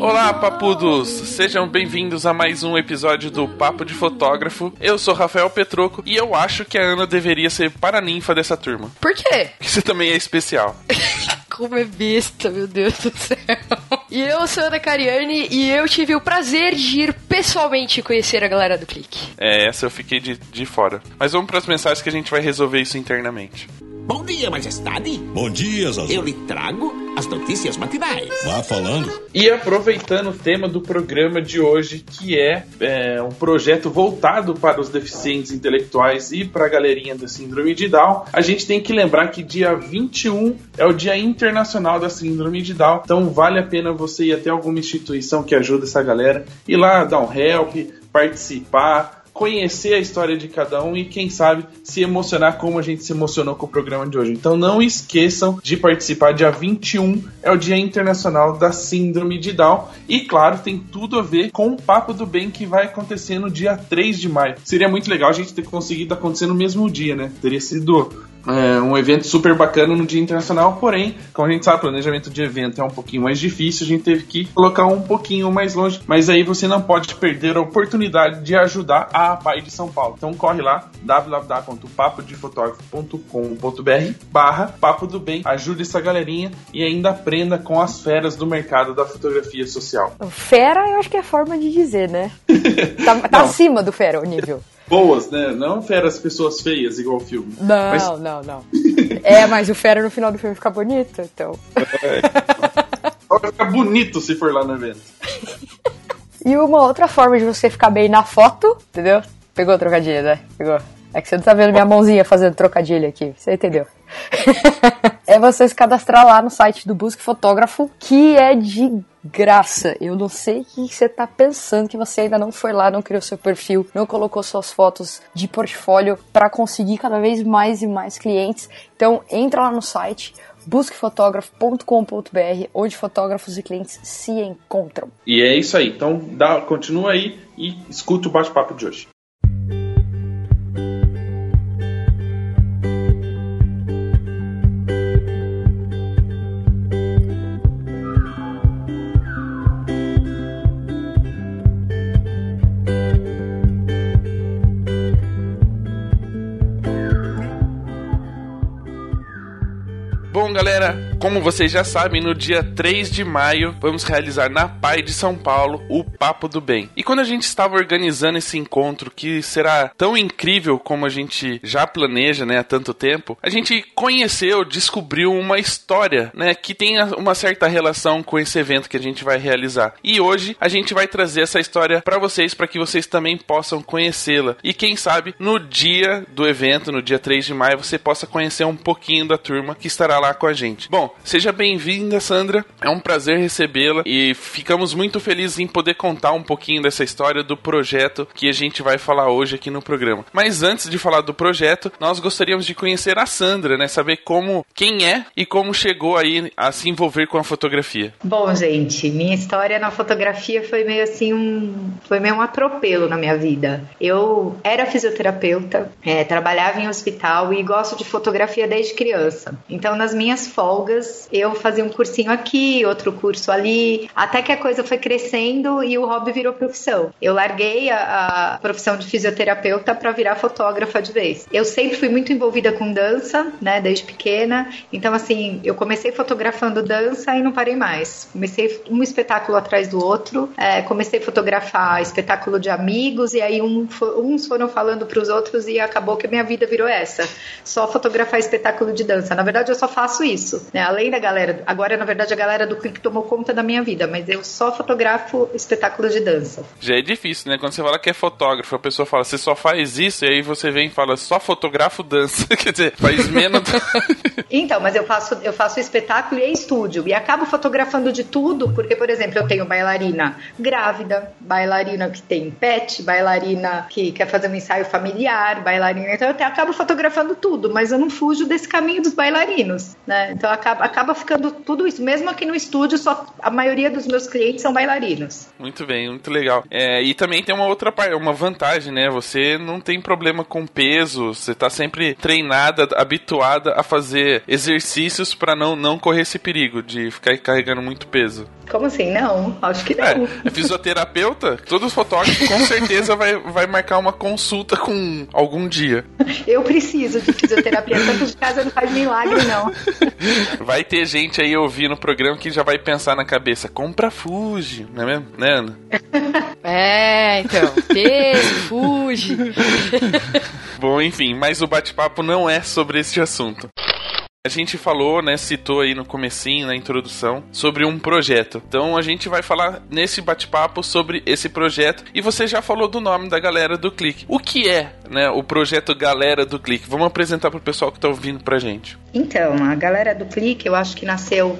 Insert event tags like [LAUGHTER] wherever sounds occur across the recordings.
Olá, papudos! Sejam bem-vindos a mais um episódio do Papo de Fotógrafo. Eu sou Rafael Petroco e eu acho que a Ana deveria ser paraninfa dessa turma. Por quê? Que você também é especial. [LAUGHS] Como é besta, meu Deus do céu. E eu sou Ana Cariani e eu tive o prazer de ir pessoalmente conhecer a galera do Clique. É, essa eu fiquei de, de fora. Mas vamos para as mensagens que a gente vai resolver isso internamente. Bom dia, majestade. Bom dia, Zazu. Eu lhe trago as notícias matinais. Vá falando. E aproveitando o tema do programa de hoje, que é, é um projeto voltado para os deficientes intelectuais e para a galerinha da Síndrome de Down, a gente tem que lembrar que dia 21 é o Dia Internacional da Síndrome de Down, então vale a pena você ir até alguma instituição que ajuda essa galera, ir lá dar um help, participar, conhecer a história de cada um e, quem sabe, se emocionar como a gente se emocionou com o programa de hoje. Então não esqueçam de participar. Dia 21 é o Dia Internacional da Síndrome de Down. E, claro, tem tudo a ver com o Papo do Bem que vai acontecer no dia 3 de maio. Seria muito legal a gente ter conseguido acontecer no mesmo dia, né? Teria sido é, um evento super bacana no Dia Internacional, porém, como a gente sabe, planejamento de evento é um pouquinho mais difícil, a gente teve que colocar um pouquinho mais longe, mas aí você não pode perder a oportunidade de ajudar a PAI de São Paulo. Então corre lá, www.papodefotografo.com.br barra Papo do Bem, ajude essa galerinha e ainda aprenda com as feras do mercado da fotografia social. Fera eu acho que é forma de dizer, né? [LAUGHS] tá, tá acima do fera o nível boas, né? Não feras pessoas feias, igual o filme. Não, mas... não, não. [LAUGHS] é, mas o fera no final do filme fica bonito, então. É. Vai ficar bonito se for lá no evento. [LAUGHS] E uma outra forma de você ficar bem na foto, entendeu? Pegou o trocadilho, né? Pegou. É que você não tá vendo minha mãozinha fazendo trocadilho aqui. Você entendeu? [LAUGHS] é você se cadastrar lá no site do Busque Fotógrafo, que é de graça. Eu não sei o que você tá pensando que você ainda não foi lá, não criou seu perfil, não colocou suas fotos de portfólio para conseguir cada vez mais e mais clientes. Então entra lá no site busquefotógrafo.com.br, onde fotógrafos e clientes se encontram. E é isso aí. Então dá, continua aí e escuta o bate-papo de hoje. Galera, como vocês já sabem, no dia 3 de maio vamos realizar na PAI de São Paulo o Papo do Bem. E quando a gente estava organizando esse encontro, que será tão incrível como a gente já planeja, né, há tanto tempo, a gente conheceu, descobriu uma história, né, que tem uma certa relação com esse evento que a gente vai realizar. E hoje a gente vai trazer essa história para vocês, para que vocês também possam conhecê-la. E quem sabe no dia do evento, no dia 3 de maio, você possa conhecer um pouquinho da turma que estará lá com a gente. Bom, seja bem-vinda, Sandra. É um prazer recebê-la e ficamos muito felizes em poder contar um pouquinho dessa história do projeto que a gente vai falar hoje aqui no programa. Mas antes de falar do projeto, nós gostaríamos de conhecer a Sandra, né? Saber como, quem é e como chegou aí a se envolver com a fotografia. Bom, gente, minha história na fotografia foi meio assim um, foi meio um atropelo na minha vida. Eu era fisioterapeuta, é, trabalhava em hospital e gosto de fotografia desde criança. Então, nas minhas folgas eu fazia um cursinho aqui, outro curso ali, até que a coisa foi crescendo e o hobby virou profissão. Eu larguei a, a profissão de fisioterapeuta para virar fotógrafa de vez. Eu sempre fui muito envolvida com dança, né, desde pequena. Então, assim, eu comecei fotografando dança e não parei mais. Comecei um espetáculo atrás do outro, é, comecei a fotografar espetáculo de amigos e aí um, uns foram falando para os outros e acabou que a minha vida virou essa. Só fotografar espetáculo de dança. Na verdade, eu só faço isso. Né? Além da galera, agora na verdade a galera do clique tomou conta da minha vida, mas eu só fotografo espetáculos de dança. Já é difícil, né? Quando você fala que é fotógrafo, a pessoa fala, você só faz isso, e aí você vem e fala, só fotografo dança. [LAUGHS] Quer dizer, faz menos. [LAUGHS] então, mas eu faço, eu faço espetáculo e estúdio. E acabo fotografando de tudo, porque, por exemplo, eu tenho bailarina grávida, bailarina que tem pet, bailarina que quer fazer um ensaio familiar, bailarina. Então eu acabo fotografando tudo, mas eu não fujo desse caminho dos bailarinos, né? Então acaba, acaba ficando tudo isso. Mesmo aqui no estúdio, só a maioria dos meus clientes são bailarinos. Muito bem, muito legal. É, e também tem uma outra uma vantagem, né? Você não tem problema com peso, você tá sempre treinada, habituada a fazer exercícios para não, não correr esse perigo de ficar carregando muito peso. Como assim? Não, acho que não. É, é fisioterapeuta, todos os fotógrafos com certeza vai, vai marcar uma consulta com algum dia. Eu preciso de fisioterapia, tanto de casa não faz milagre, não. Vai ter gente aí ouvindo o programa que já vai pensar na cabeça, compra Fuji, não é mesmo? Né, Ana? É, então, peso, Fuji. Bom, enfim, mas o bate-papo não é sobre esse assunto. A gente falou, né, citou aí no comecinho, na introdução, sobre um projeto. Então a gente vai falar nesse bate-papo sobre esse projeto e você já falou do nome da galera do Clique. O que é, né, o projeto Galera do Clique? Vamos apresentar para o pessoal que está ouvindo pra gente. Então, a galera do Clique, eu acho que nasceu,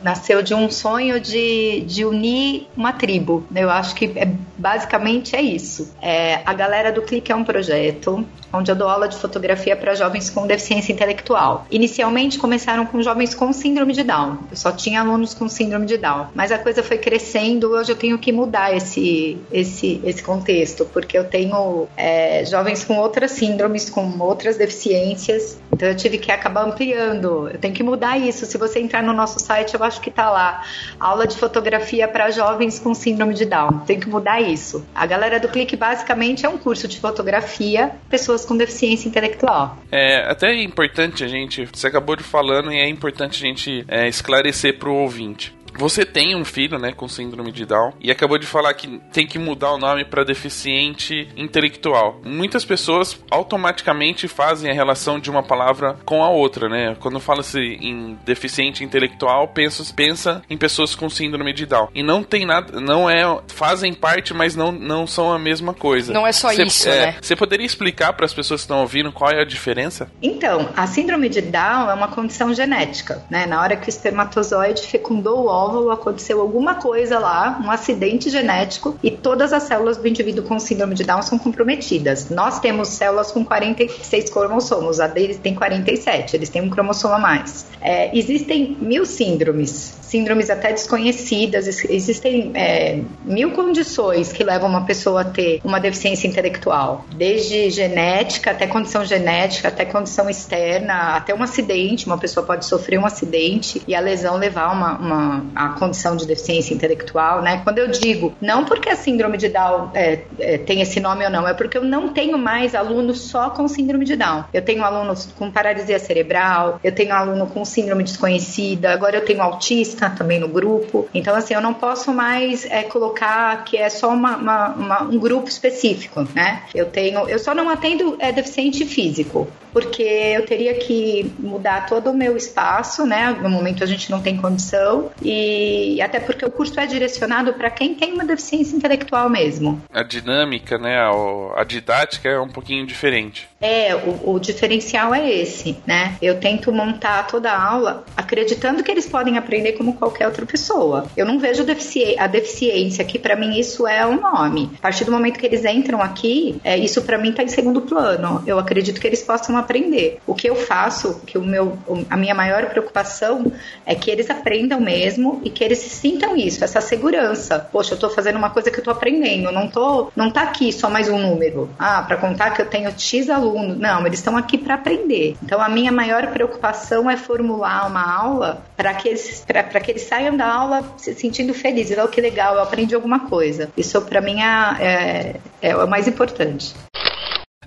nasceu de um sonho de, de unir uma tribo. Eu acho que é, basicamente é isso. É, a galera do Clique é um projeto onde eu dou aula de fotografia para jovens com deficiência intelectual. Inicialmente começaram com jovens com síndrome de Down. Eu só tinha alunos com síndrome de Down, mas a coisa foi crescendo. Hoje eu tenho que mudar esse esse esse contexto porque eu tenho é, jovens com outras síndromes, com outras deficiências. Então eu tive que acabar ampliando. Eu tenho que mudar isso. Se você entrar no nosso site, eu acho que tá lá aula de fotografia para jovens com síndrome de Down. Tem que mudar isso. A galera do Clique basicamente é um curso de fotografia, pessoas com deficiência intelectual. É até é importante a gente, você acabou de falando e é importante a gente é, esclarecer para o ouvinte. Você tem um filho, né, com síndrome de Down e acabou de falar que tem que mudar o nome para deficiente intelectual. Muitas pessoas automaticamente fazem a relação de uma palavra com a outra, né? Quando fala-se em deficiente intelectual, pensa, pensa em pessoas com síndrome de Down. E não tem nada, não é, fazem parte, mas não, não são a mesma coisa. Não é só Cê, isso, é, né? Você poderia explicar para as pessoas que estão ouvindo qual é a diferença? Então, a síndrome de Down é uma condição genética, né? Na hora que o espermatozoide fecundou o óvulo, aconteceu alguma coisa lá, um acidente genético, e todas as células do indivíduo com síndrome de Down são comprometidas. Nós temos células com 46 cromossomos, a deles tem 47, eles têm um cromossomo a mais. É, existem mil síndromes, síndromes até desconhecidas, existem é, mil condições que levam uma pessoa a ter uma deficiência intelectual, desde genética até condição genética, até condição externa, até um acidente, uma pessoa pode sofrer um acidente e a lesão levar uma, uma a condição de deficiência intelectual, né? Quando eu digo, não porque a síndrome de Down é, é, tem esse nome ou não, é porque eu não tenho mais alunos só com síndrome de Down. Eu tenho alunos com paralisia cerebral, eu tenho aluno com síndrome desconhecida, agora eu tenho autista também no grupo. Então, assim, eu não posso mais é, colocar que é só uma, uma, uma, um grupo específico, né? Eu tenho, eu só não atendo é, deficiente físico, porque eu teria que mudar todo o meu espaço, né? No momento a gente não tem condição e até porque o curso é direcionado para quem tem uma deficiência intelectual mesmo. A dinâmica, né? A, a didática é um pouquinho diferente. É, o, o, diferencial é esse, né? Eu tento montar toda a aula acreditando que eles podem aprender como qualquer outra pessoa. Eu não vejo defici a deficiência que para mim isso é um nome. A partir do momento que eles entram aqui, é, isso para mim tá em segundo plano. Eu acredito que eles possam aprender. O que eu faço, que o meu, a minha maior preocupação é que eles aprendam mesmo e que eles sintam isso, essa segurança. Poxa, eu tô fazendo uma coisa que eu tô aprendendo, não tô, não tá aqui só mais um número. Ah, para contar que eu tenho X alunos não, eles estão aqui para aprender. Então a minha maior preocupação é formular uma aula para que eles para que eles saiam da aula se sentindo felizes. Oh, que legal, eu aprendi alguma coisa. Isso para mim é, é, é o mais importante.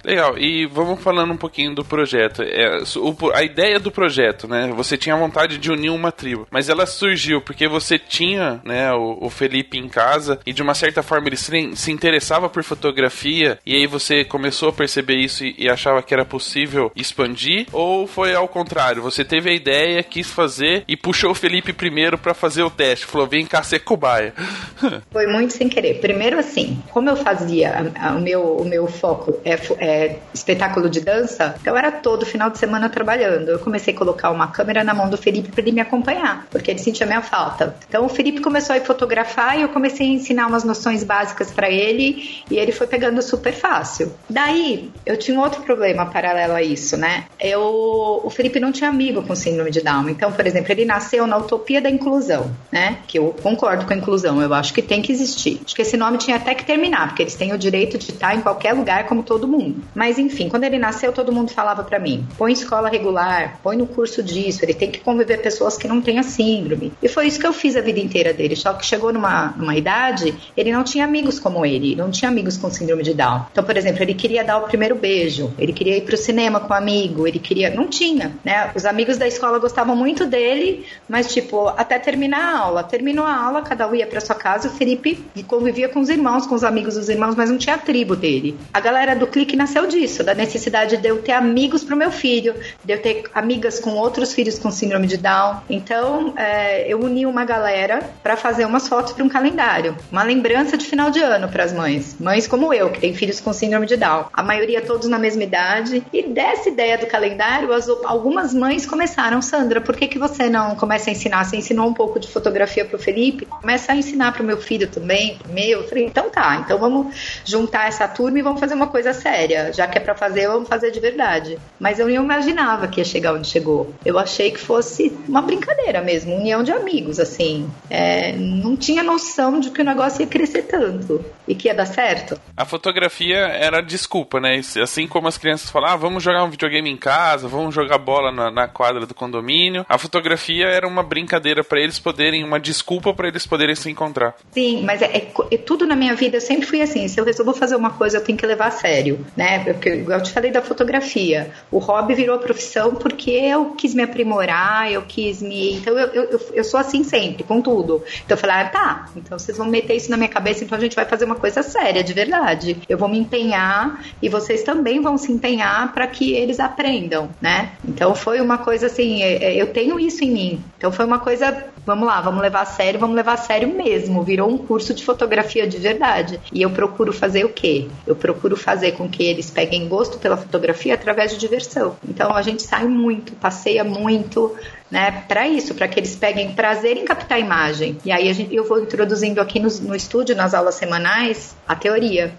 Legal, e vamos falando um pouquinho do projeto. É, o, a ideia do projeto, né? Você tinha vontade de unir uma tribo, mas ela surgiu porque você tinha, né, o, o Felipe em casa e de uma certa forma ele se, se, interessava por fotografia e aí você começou a perceber isso e, e, achava que era possível expandir? Ou foi ao contrário? Você teve a ideia, quis fazer e puxou o Felipe primeiro para fazer o teste? Falou, vem cá ser cobaia. [LAUGHS] Foi muito sem querer. Primeiro assim, como eu fazia, a, a, o, meu, o meu foco é, é espetáculo de dança, então era todo final de semana trabalhando. Eu comecei a colocar uma câmera na mão do Felipe para ele me acompanhar, porque ele sentia minha falta. Então o Felipe começou a fotografar e eu comecei a ensinar umas noções básicas para ele e ele foi pegando super fácil. Daí eu tinha um outro problema paralelo a isso, né? Eu, o Felipe não tinha amigo com síndrome de Down. Então, por exemplo, ele nasceu na utopia da inclusão, né? Que eu concordo com a inclusão, eu acho que tem que existir. Acho que esse nome tinha até que terminar, porque eles têm o direito de estar em qualquer lugar como todo mundo. Mas enfim, quando ele nasceu, todo mundo falava para mim: põe escola regular, põe no curso disso, ele tem que conviver pessoas que não têm a síndrome. E foi isso que eu fiz a vida inteira dele. Só que chegou numa, numa idade, ele não tinha amigos como ele, não tinha amigos com síndrome de Down. Então, por exemplo, ele queria dar o primeiro beijo, ele queria ir pro cinema com um amigo, ele queria. Não tinha, né? Os amigos da escola gostavam muito dele, mas, tipo, até terminar a aula. Terminou a aula, cada um ia pra sua casa, o Felipe convivia com os irmãos, com os amigos dos irmãos, mas não tinha a tribo dele. A galera do clique nasceu disso, da necessidade de eu ter amigos pro meu filho, de eu ter amigas com outros filhos com síndrome de Down. Então, é, eu uni uma galera para fazer umas fotos para um calendário, uma lembrança de final de ano para as mães, mães como eu, que tem filhos com síndrome de Down. A maioria todos na mesma idade. E dessa ideia do calendário, as, algumas mães começaram, Sandra, por que, que você não começa a ensinar? Você ensinou um pouco de fotografia para o Felipe? Começa a ensinar para o meu filho também, pro meu. Eu falei, então tá, então vamos juntar essa turma e vamos fazer uma coisa séria. Já que é para fazer, vamos fazer de verdade. Mas eu não imaginava que ia chegar onde chegou. Eu achei que fosse uma brincadeira mesmo, união de amigos, assim. É, não tinha noção de que o negócio ia crescer tanto e que ia dar certo. A fotografia era desculpa, né? Assim como as crianças falavam, ah, vamos jogar um videogame em casa, vamos jogar bola na, na quadra do condomínio. A fotografia era uma brincadeira para eles poderem, uma desculpa para eles poderem se encontrar. Sim, mas é, é, é, tudo na minha vida eu sempre fui assim. Se eu resolvo fazer uma coisa, eu tenho que levar a sério, né? Porque eu te falei da fotografia. O hobby virou profissão porque eu quis me aprimorar, eu quis me. Então eu, eu, eu sou assim sempre, com tudo. Então eu falei, ah, tá, então vocês vão meter isso na minha cabeça, então a gente vai fazer uma coisa séria, de verdade. Eu vou me empenhar e vocês também vão se empenhar para que eles aprendam, né? Então foi uma coisa assim, é, é, eu tenho isso em mim. Então foi uma coisa, vamos lá, vamos levar a sério, vamos levar a sério mesmo. Virou um curso de fotografia de verdade. E eu procuro fazer o quê? Eu procuro fazer com que eles peguem gosto pela fotografia através de diversão. Então a gente sai muito, passeia muito, né, para isso, para que eles peguem prazer em captar imagem. E aí gente, eu vou introduzindo aqui no, no estúdio, nas aulas semanais, a teoria.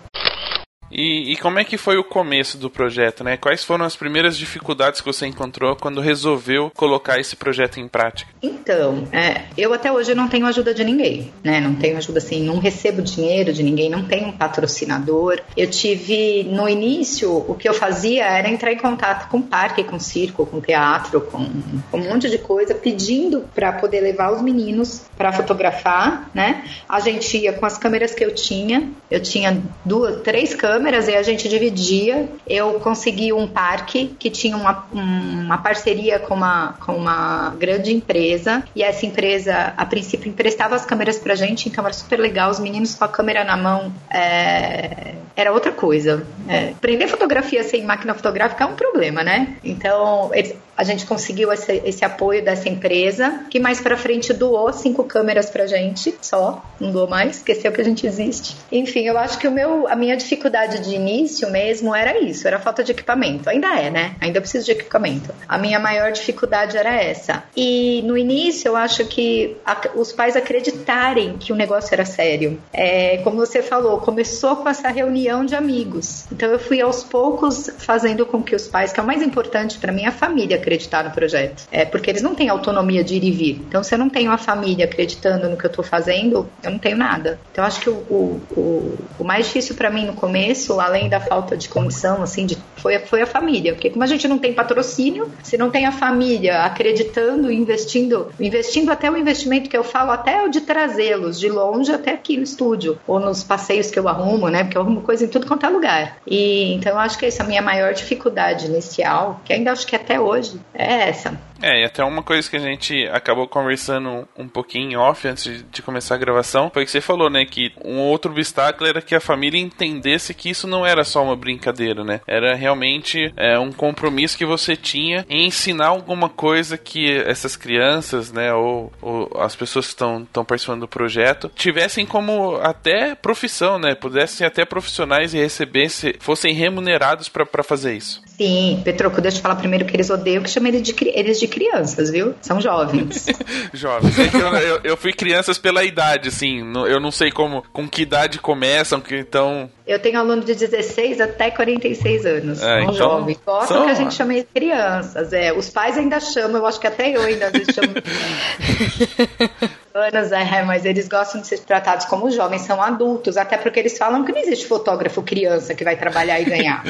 E, e, como é que foi o começo do projeto, né? Quais foram as primeiras dificuldades que você encontrou quando resolveu colocar esse projeto em prática? Então, é, eu até hoje não tenho ajuda de ninguém, né? Não tenho ajuda assim, não recebo dinheiro de ninguém, não tenho um patrocinador. Eu tive no início o que eu fazia era entrar em contato com parque, com circo, com teatro, com, com um monte de coisa, pedindo para poder levar os meninos para fotografar, né? A gente ia com as câmeras que eu tinha, eu tinha duas, três câmeras câmeras e a gente dividia. Eu consegui um parque que tinha uma, uma parceria com uma, com uma grande empresa e essa empresa, a princípio, emprestava as câmeras pra gente, então era super legal. Os meninos com a câmera na mão é, era outra coisa. É, prender fotografia sem máquina fotográfica é um problema, né? Então, eles, a gente conseguiu esse, esse apoio dessa empresa, que mais para frente doou cinco câmeras pra gente, só, não doou mais, esqueceu que a gente existe. Enfim, eu acho que o meu, a minha dificuldade de início mesmo era isso, era falta de equipamento. Ainda é, né? Ainda preciso de equipamento. A minha maior dificuldade era essa. E no início eu acho que a, os pais acreditarem que o negócio era sério. É, como você falou, começou com essa reunião de amigos. Então eu fui aos poucos fazendo com que os pais, que é o mais importante para mim, a família acreditar no projeto. É, porque eles não têm autonomia de ir e vir. Então, se eu não tenho a família acreditando no que eu estou fazendo, eu não tenho nada. Então, acho que o, o, o mais difícil para mim no começo disso, além da falta de condição, assim, de, foi, foi a família. Porque como a gente não tem patrocínio, se não tem a família acreditando, investindo, investindo até o investimento que eu falo, até o de trazê-los de longe até aqui no estúdio, ou nos passeios que eu arrumo, né? Porque eu arrumo coisa em tudo quanto é lugar. E então eu acho que essa é a minha maior dificuldade inicial, que ainda acho que até hoje é essa. É, e até uma coisa que a gente acabou conversando um pouquinho off antes de começar a gravação foi que você falou, né, que um outro obstáculo era que a família entendesse que isso não era só uma brincadeira, né? Era realmente é, um compromisso que você tinha em ensinar alguma coisa que essas crianças, né, ou, ou as pessoas que estão participando do projeto tivessem como até profissão, né? Pudessem até profissionais e recebessem, fossem remunerados para fazer isso. Sim, Petroco, deixa eu falar primeiro que eles odeiam que chamem eles de, eles de crianças, viu? São jovens. [LAUGHS] jovens. É eu, eu, eu, fui crianças pela idade, assim. Eu não sei como, com que idade começam, que então. Eu tenho aluno de 16 até 46 anos. É, são então, jovens. Gostam são... que a gente chame de crianças. É, os pais ainda chamam, eu acho que até eu ainda às vezes chamo. [LAUGHS] anos, é, mas eles gostam de ser tratados como jovens, são adultos, até porque eles falam que não existe fotógrafo criança que vai trabalhar e ganhar.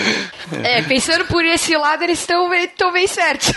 É, pensando por esse lado, eles estão bem, bem certos.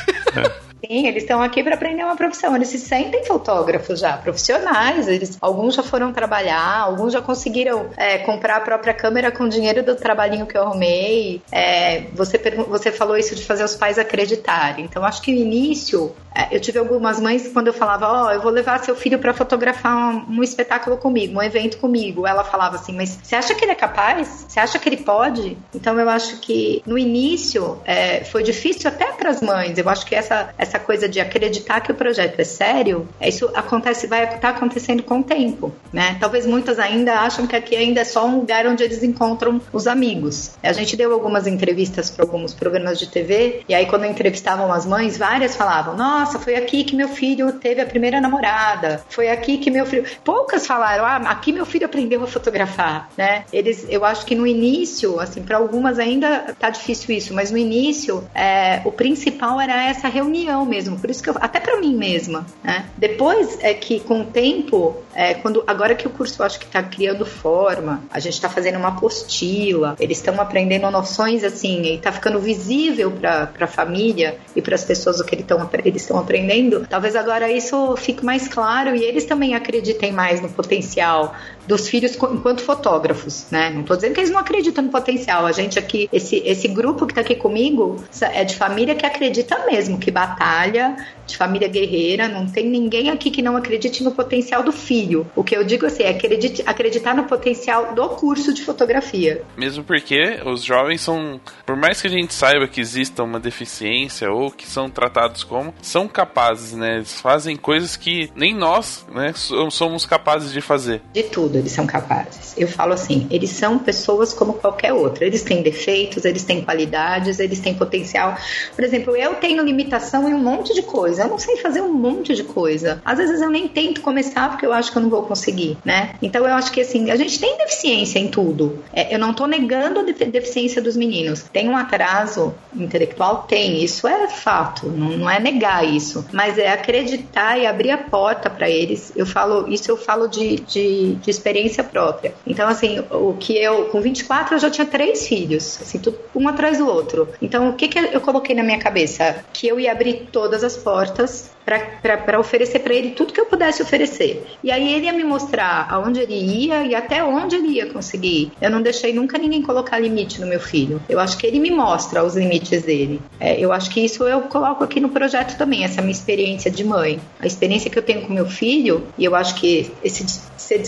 Sim, eles estão aqui para aprender uma profissão. Eles se sentem fotógrafos já, profissionais. Eles, alguns já foram trabalhar, alguns já conseguiram é, comprar a própria câmera com dinheiro do trabalhinho que eu arrumei. É, você, você falou isso de fazer os pais acreditarem. Então, acho que no início, eu tive algumas mães quando eu falava, ó, oh, eu vou levar seu filho para fotografar um, um, espetáculo comigo, um evento comigo. Ela falava assim, mas você acha que ele é capaz? Você acha que ele pode? Então, eu acho que no início é, foi difícil até para as mães. Eu acho que essa, essa coisa de acreditar que o projeto é sério, isso acontece, vai estar tá acontecendo com o tempo, né? Talvez muitas ainda acham que aqui ainda é só um lugar onde eles encontram os amigos. A gente deu algumas entrevistas para alguns programas de TV e aí quando entrevistavam as mães, várias falavam: "Nossa, foi aqui que meu filho teve a primeira namorada. Foi aqui que meu filho". Poucas falaram: "Ah, aqui meu filho aprendeu a fotografar", né? Eles, eu acho que no início, assim, para algumas ainda tá difícil isso, mas no início, é, o principal era essa reunião mesmo. Por isso que eu, até para mim mesma, né? Depois é que com o tempo, é, quando agora que o curso eu acho que está criando forma, a gente está fazendo uma apostila, eles estão aprendendo noções assim, e está ficando visível para a família e para as pessoas o que eles estão eles estão aprendendo. Talvez agora isso fique mais claro e eles também acreditem mais no potencial dos filhos enquanto fotógrafos, né? Não estou dizendo que eles não acreditam no potencial. A gente aqui, esse, esse grupo que está aqui comigo, é de família que acredita mesmo, que batalha, de família guerreira. Não tem ninguém aqui que não acredite no potencial do filho. O que eu digo assim é acredite, acreditar no potencial do curso de fotografia. Mesmo porque os jovens são, por mais que a gente saiba que exista uma deficiência ou que são tratados como, são capazes, né? Eles fazem coisas que nem nós, né, somos capazes de fazer. De tudo tudo eles são capazes. Eu falo assim, eles são pessoas como qualquer outra. Eles têm defeitos, eles têm qualidades, eles têm potencial. Por exemplo, eu tenho limitação em um monte de coisa. Eu não sei fazer um monte de coisa. Às vezes eu nem tento começar porque eu acho que eu não vou conseguir, né? Então eu acho que assim, a gente tem deficiência em tudo. É, eu não tô negando a deficiência dos meninos. Tem um atraso intelectual? Tem. Isso é fato. Não, não é negar isso. Mas é acreditar e abrir a porta para eles. Eu falo, isso eu falo de, de, de experiência própria. Então, assim, o que eu, com 24, eu já tinha três filhos, assim, tudo um atrás do outro. Então, o que, que eu coloquei na minha cabeça? Que eu ia abrir todas as portas para oferecer para ele tudo que eu pudesse oferecer. E aí ele ia me mostrar aonde ele ia e até onde ele ia conseguir. Eu não deixei nunca ninguém colocar limite no meu filho. Eu acho que ele me mostra os limites dele. É, eu acho que isso eu coloco aqui no projeto também, essa minha experiência de mãe. A experiência que eu tenho com meu filho, e eu acho que esse ser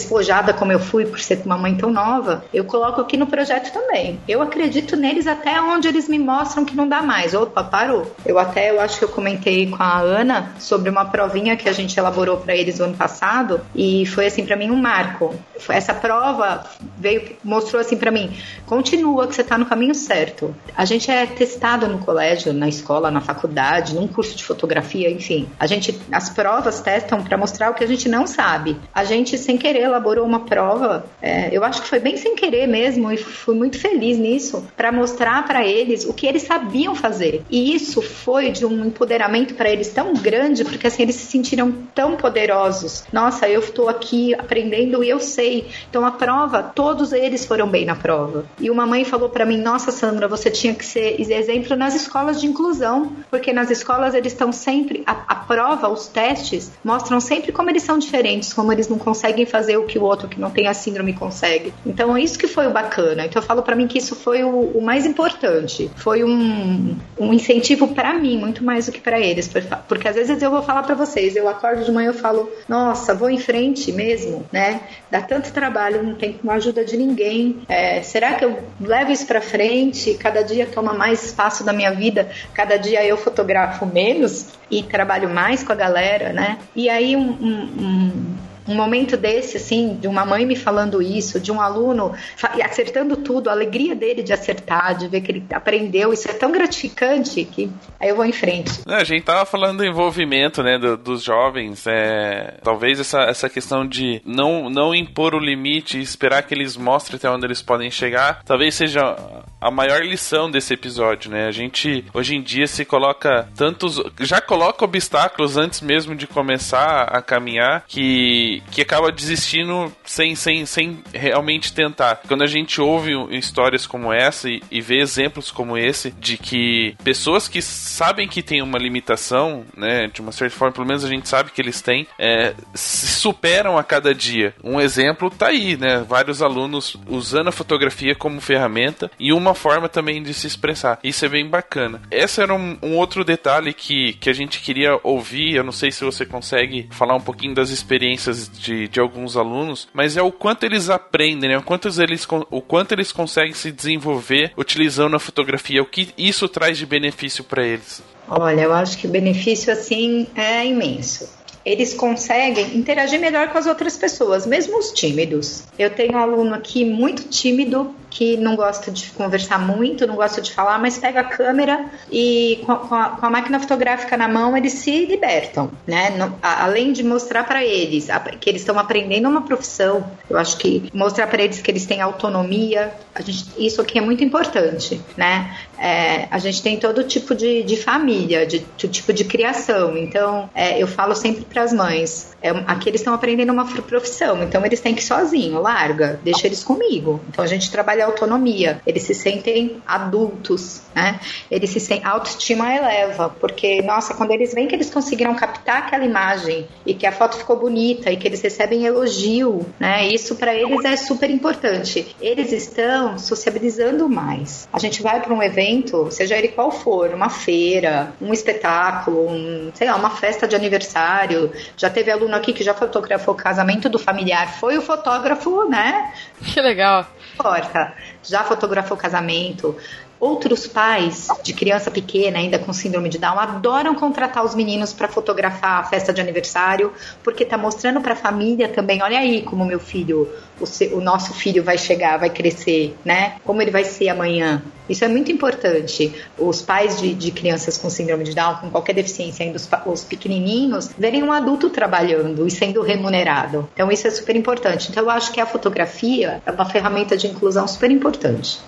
como eu fui por ser uma mãe tão nova, eu coloco aqui no projeto também. Eu acredito neles até onde eles me mostram que não dá mais. Opa, parou. Eu até, eu acho que eu comentei com a Ana sobre uma provinha que a gente elaborou para eles no ano passado e foi assim para mim um marco. Essa prova veio mostrou assim para mim, continua que você está no caminho certo. A gente é testado no colégio, na escola, na faculdade, num curso de fotografia, enfim. A gente as provas testam para mostrar o que a gente não sabe. A gente sem querer elaborou uma prova. É, eu acho que foi bem sem querer mesmo e fui muito feliz nisso para mostrar para eles o que eles sabiam fazer. E isso foi de um empoderamento para eles tão grande, porque assim eles se sentiram tão poderosos. Nossa, eu estou aqui aprendendo e eu sei. Então a prova, todos eles foram bem na prova. E uma mãe falou para mim: "Nossa, Sandra, você tinha que ser exemplo nas escolas de inclusão, porque nas escolas eles estão sempre a, a prova, os testes mostram sempre como eles são diferentes, como eles não conseguem fazer o que o outro que não tem a síndrome consegue. Então, é isso que foi o bacana. Então, eu falo para mim que isso foi o, o, mais importante. Foi um, um incentivo para mim, muito mais do que para eles. Porque às vezes eu vou falar para vocês, eu acordo de manhã e falo, nossa, vou em frente mesmo, né? Dá tanto trabalho, não tem ajuda de ninguém. É, será que eu levo isso para frente? Cada dia toma mais espaço da minha vida, cada dia eu fotografo menos e trabalho mais com a galera, né? E aí um, um, um um momento desse, assim, de uma mãe me falando isso, de um aluno acertando tudo, a alegria dele de acertar, de ver que ele aprendeu, isso é tão gratificante que aí eu vou em frente. A gente tava falando do envolvimento, né, do, dos jovens, é, talvez essa, essa questão de não, não impor o limite e esperar que eles mostrem até onde eles podem chegar, talvez seja a maior lição desse episódio, né? A gente hoje em dia se coloca tantos, já coloca obstáculos antes mesmo de começar a caminhar que que, acaba desistindo sem, sem, sem realmente tentar. Quando a gente ouve histórias como essa e, e vê exemplos como esse, de que pessoas que sabem que tem uma limitação, né, de uma certa forma, pelo menos a gente sabe que eles têm, é, se superam a cada dia. Um exemplo tá aí, né? Vários alunos usando a fotografia como ferramenta e uma forma também de se expressar. Isso é bem bacana. Esse era um, um outro detalhe que, que a gente queria ouvir. Eu não sei se você consegue falar um pouquinho das experiências de, de alguns alunos, mas é o quanto eles aprendem, né? o, quanto eles, o quanto eles conseguem se desenvolver utilizando a fotografia, o que isso traz de benefício para eles. Olha, eu acho que o benefício assim é imenso eles conseguem interagir melhor com as outras pessoas, mesmo os tímidos. Eu tenho um aluno aqui muito tímido que não gosta de conversar muito, não gosta de falar, mas pega a câmera e com a, com a máquina fotográfica na mão eles se libertam, né? No, a, além de mostrar para eles a, que eles estão aprendendo uma profissão, eu acho que mostrar para eles que eles têm autonomia, gente, isso aqui é muito importante, né? É, a gente tem todo tipo de, de família, de, de, tipo de criação, então é, eu falo sempre para as mães, é, aqui eles estão aprendendo uma profissão, então eles têm que ir sozinho, larga, deixa eles comigo. Então a gente trabalha autonomia, eles se sentem adultos, né? Eles se sentem, a autoestima eleva, porque, nossa, quando eles veem que eles conseguiram captar aquela imagem e que a foto ficou bonita e que eles recebem elogio, né? Isso para eles é super importante. Eles estão sociabilizando mais. A gente vai para um evento, seja ele qual for, uma feira, um espetáculo, um, sei lá, uma festa de aniversário. Já teve aluno aqui que já fotografou o casamento do familiar, foi o fotógrafo, né? Que legal importa. Já fotografou casamento, Outros pais de criança pequena, ainda com síndrome de Down, adoram contratar os meninos para fotografar a festa de aniversário, porque está mostrando para a família também: olha aí como meu filho, o, seu, o, nosso filho vai chegar, vai crescer, né? Como ele vai ser amanhã. Isso é muito importante. Os pais de, de crianças com síndrome de Down, com qualquer deficiência, ainda os, os pequenininhos, verem um adulto trabalhando e sendo remunerado. Então, isso é super importante. Então, eu acho que a fotografia é uma ferramenta de inclusão super importante.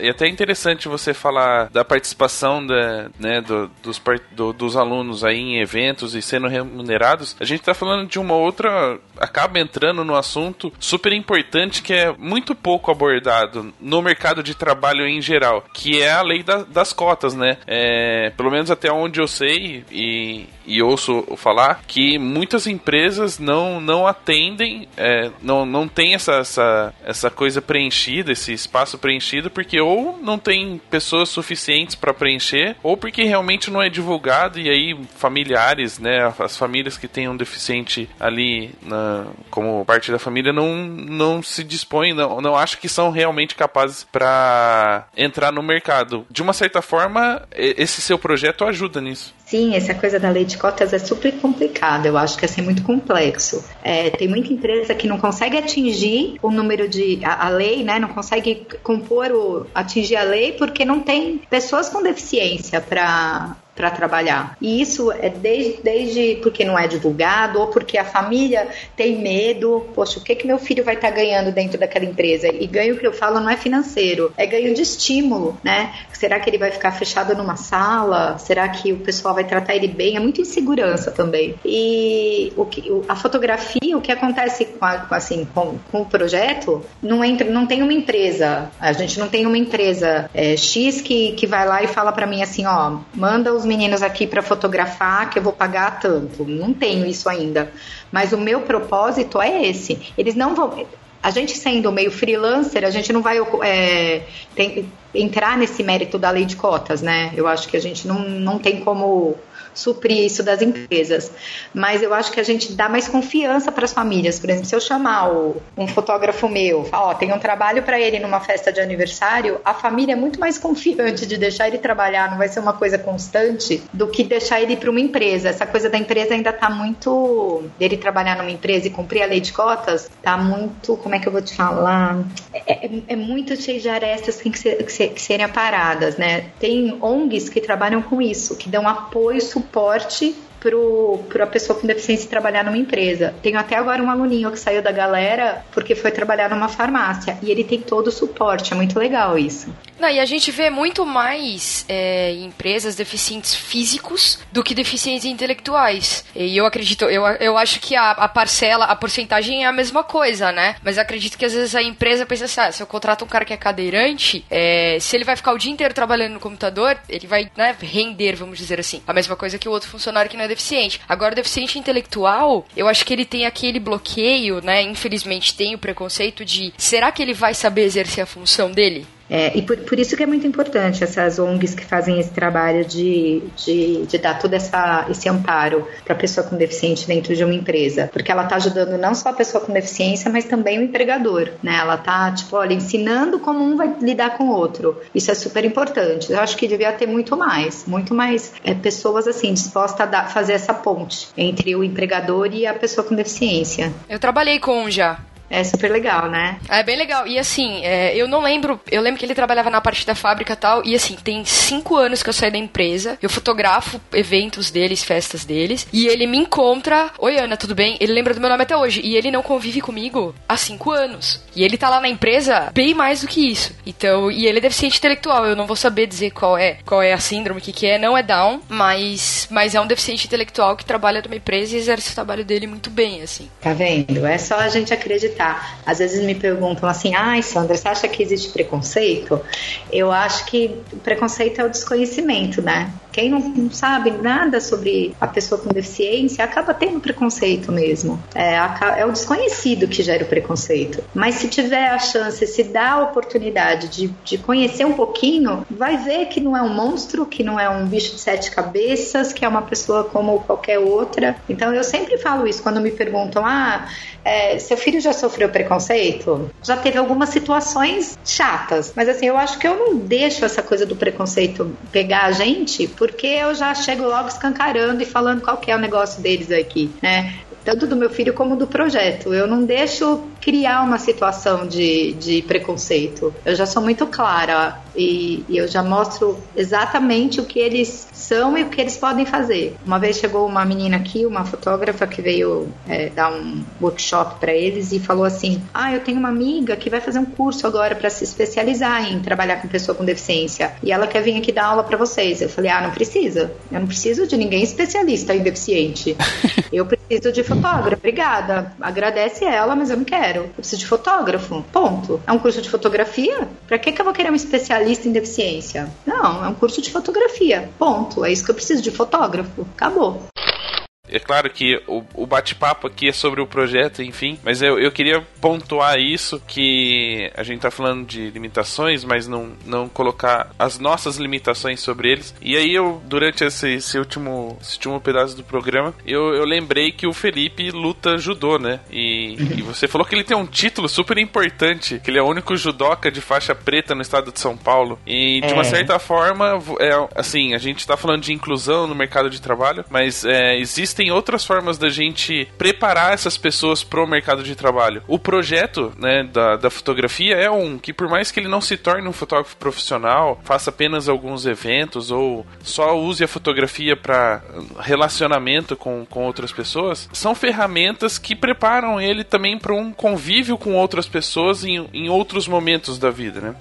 E até é interessante você falar da participação da, né, do, dos, do, dos alunos aí em eventos e sendo remunerados. A gente está falando de uma outra. acaba entrando no assunto super importante que é muito pouco abordado no mercado de trabalho em geral, que é a lei da, das cotas, né? É, pelo menos até onde eu sei e, e ouço falar, que muitas empresas não, não atendem, é, não, não tem essa, essa, essa coisa preenchida, esse espaço preenchido, porque ou não tem pessoas suficientes para preencher, ou porque realmente não é divulgado e aí familiares, né, as famílias que têm um deficiente ali na, como parte da família não, não se dispõem, não, não acham que são realmente capazes para entrar no mercado. De uma certa forma, esse seu projeto ajuda nisso. Sim, essa coisa da lei de cotas é super complicada. Eu acho que é assim, muito complexo. É, tem muita empresa que não consegue atingir o número de a, a lei, né? Não consegue compor o atingir a lei porque não tem pessoas com deficiência para para trabalhar. E isso é desde, desde porque não é divulgado ou porque a família tem medo. Poxa, o que, que meu filho vai estar tá ganhando dentro daquela empresa? E ganho que eu falo não é financeiro, é ganho de estímulo, né? Será que ele vai ficar fechado numa sala? Será que o pessoal vai tratar ele bem? É muita insegurança também. E o que, a fotografia, o que acontece com, a, assim, com, com, o projeto, não, entra, não tem uma empresa. A gente não tem uma empresa é, X que, que vai lá e fala para mim assim, ó, manda os meninos aqui para fotografar que eu vou pagar tanto. Não tenho isso ainda. Mas o meu propósito é esse. Eles não vão a gente sendo meio freelancer, a gente não vai é, tem, entrar nesse mérito da lei de cotas, né? Eu acho que a gente não, não tem como suprir isso das empresas. Mas eu acho que a gente dá mais confiança para as famílias. Por exemplo, se eu chamar o, um fotógrafo meu, falar, ó, tem um trabalho para ele numa festa de aniversário, a família é muito mais confiante de deixar ele trabalhar, não vai ser uma coisa constante, do que deixar ele para uma empresa. Essa coisa da empresa ainda está muito. dele trabalhar numa empresa e cumprir a lei de cotas, está muito. como é que eu vou te falar? É, é, é muito cheio de arestas que tem que, que, ser, que serem aparadas, né? Tem ONGs que trabalham com isso, que dão apoio, suporte para a pessoa com deficiência trabalhar numa empresa. Tenho até agora um aluninho que saiu da galera porque foi trabalhar numa farmácia e ele tem todo o suporte, é muito legal isso. Não, e a gente vê muito mais é, empresas deficientes físicos do que deficientes intelectuais. E eu acredito, eu, eu acho que a, a parcela, a porcentagem é a mesma coisa, né? Mas acredito que às vezes a empresa pensa assim, ah, se eu contrato um cara que é cadeirante, é, se ele vai ficar o dia inteiro trabalhando no computador, ele vai né, render, vamos dizer assim. A mesma coisa que o outro funcionário que não é deficiente. Agora, o deficiente intelectual, eu acho que ele tem aquele bloqueio, né? Infelizmente tem o preconceito de será que ele vai saber exercer a função dele? É, e por, por, isso que é muito importante essas ONGs que fazem esse trabalho de, de, de dar todo essa, esse amparo para a pessoa com deficiência dentro de uma empresa. Porque ela está ajudando não só a pessoa com deficiência, mas também o empregador. Né? Ela está, tipo, olha, ensinando como um vai lidar com o outro. Isso é super importante. Eu acho que devia ter muito mais, muito mais é, pessoas assim, dispostas a dar, fazer essa ponte entre o empregador e a pessoa com deficiência. Eu trabalhei com já. É super legal, né? É bem legal. E assim, é, eu não lembro. Eu lembro que ele trabalhava na parte da fábrica e tal. E assim, tem cinco anos que eu saí da empresa. Eu fotografo eventos deles, festas deles. E ele me encontra. Oi, Ana, tudo bem? Ele lembra do meu nome até hoje. E ele não convive comigo há cinco anos. E ele tá lá na empresa bem mais do que isso. Então, e ele é deficiente intelectual. Eu não vou saber dizer qual é, qual é a síndrome, o que, que é. Não é Down, mas, mas é um deficiente intelectual que trabalha numa empresa e exerce o trabalho dele muito bem, assim. Tá vendo? É só a gente acreditar acreditar. Às vezes me perguntam assim: ai, Sandra, você acha que existe preconceito? Eu acho que preconceito é o desconhecimento, né? Quem não, não sabe nada sobre a pessoa com deficiência acaba tendo preconceito mesmo. É, é o desconhecido que gera o preconceito. Mas se tiver a chance, se dá a oportunidade de, de conhecer um pouquinho, vai ver que não é um monstro, que não é um bicho de sete cabeças, que é uma pessoa como qualquer outra. Então eu sempre falo isso quando me perguntam: ah, é, seu filho já sofreu preconceito? Já teve algumas situações chatas, mas assim, eu acho que eu não deixo essa coisa do preconceito pegar a gente, porque eu já chego logo escancarando e falando qual que é o negócio deles aqui, né? Tanto do meu filho como do projeto. Eu não deixo criar uma situação de, de preconceito. Eu já sou muito clara e, e, eu já mostro exatamente o que eles são e o que eles podem fazer. Uma vez chegou uma menina aqui, uma fotógrafa que veio é, dar um workshop para eles e falou assim: Ah, eu tenho uma amiga que vai fazer um curso agora para se especializar em trabalhar com pessoa com deficiência e ela quer vir aqui dar aula para vocês. Eu falei: Ah, não precisa. Eu não preciso de ninguém especialista em deficiente. [LAUGHS] Eu preciso de fotógrafo. Obrigada. Agradece ela, mas eu não quero. Eu preciso de fotógrafo. Ponto. É um curso de fotografia? Para que, que eu vou querer um especialista em deficiência? Não, é um curso de fotografia. Ponto. É isso que eu preciso de fotógrafo. Acabou. É claro que o, o bate-papo aqui é sobre o projeto, enfim, mas eu, eu queria pontuar isso, que a gente tá falando de limitações, mas não, não colocar as nossas limitações sobre eles. E aí eu, durante esse, esse último, esse último pedaço do programa, eu, eu lembrei que o Felipe luta judô, né? E, e você falou que ele tem um título super importante, que ele é o único judoca de faixa preta no estado de São Paulo. E de uma é. certa forma, é, assim, a gente tá falando de inclusão no mercado de trabalho, mas é, existe existem outras formas da gente preparar essas pessoas pro mercado de trabalho. O projeto, né, da, da fotografia é um que por mais que ele não se torne um fotógrafo profissional, faça apenas alguns eventos ou só use a fotografia para relacionamento com, com outras pessoas, são ferramentas que preparam ele também para um convívio com outras pessoas em, em outros momentos da vida, né?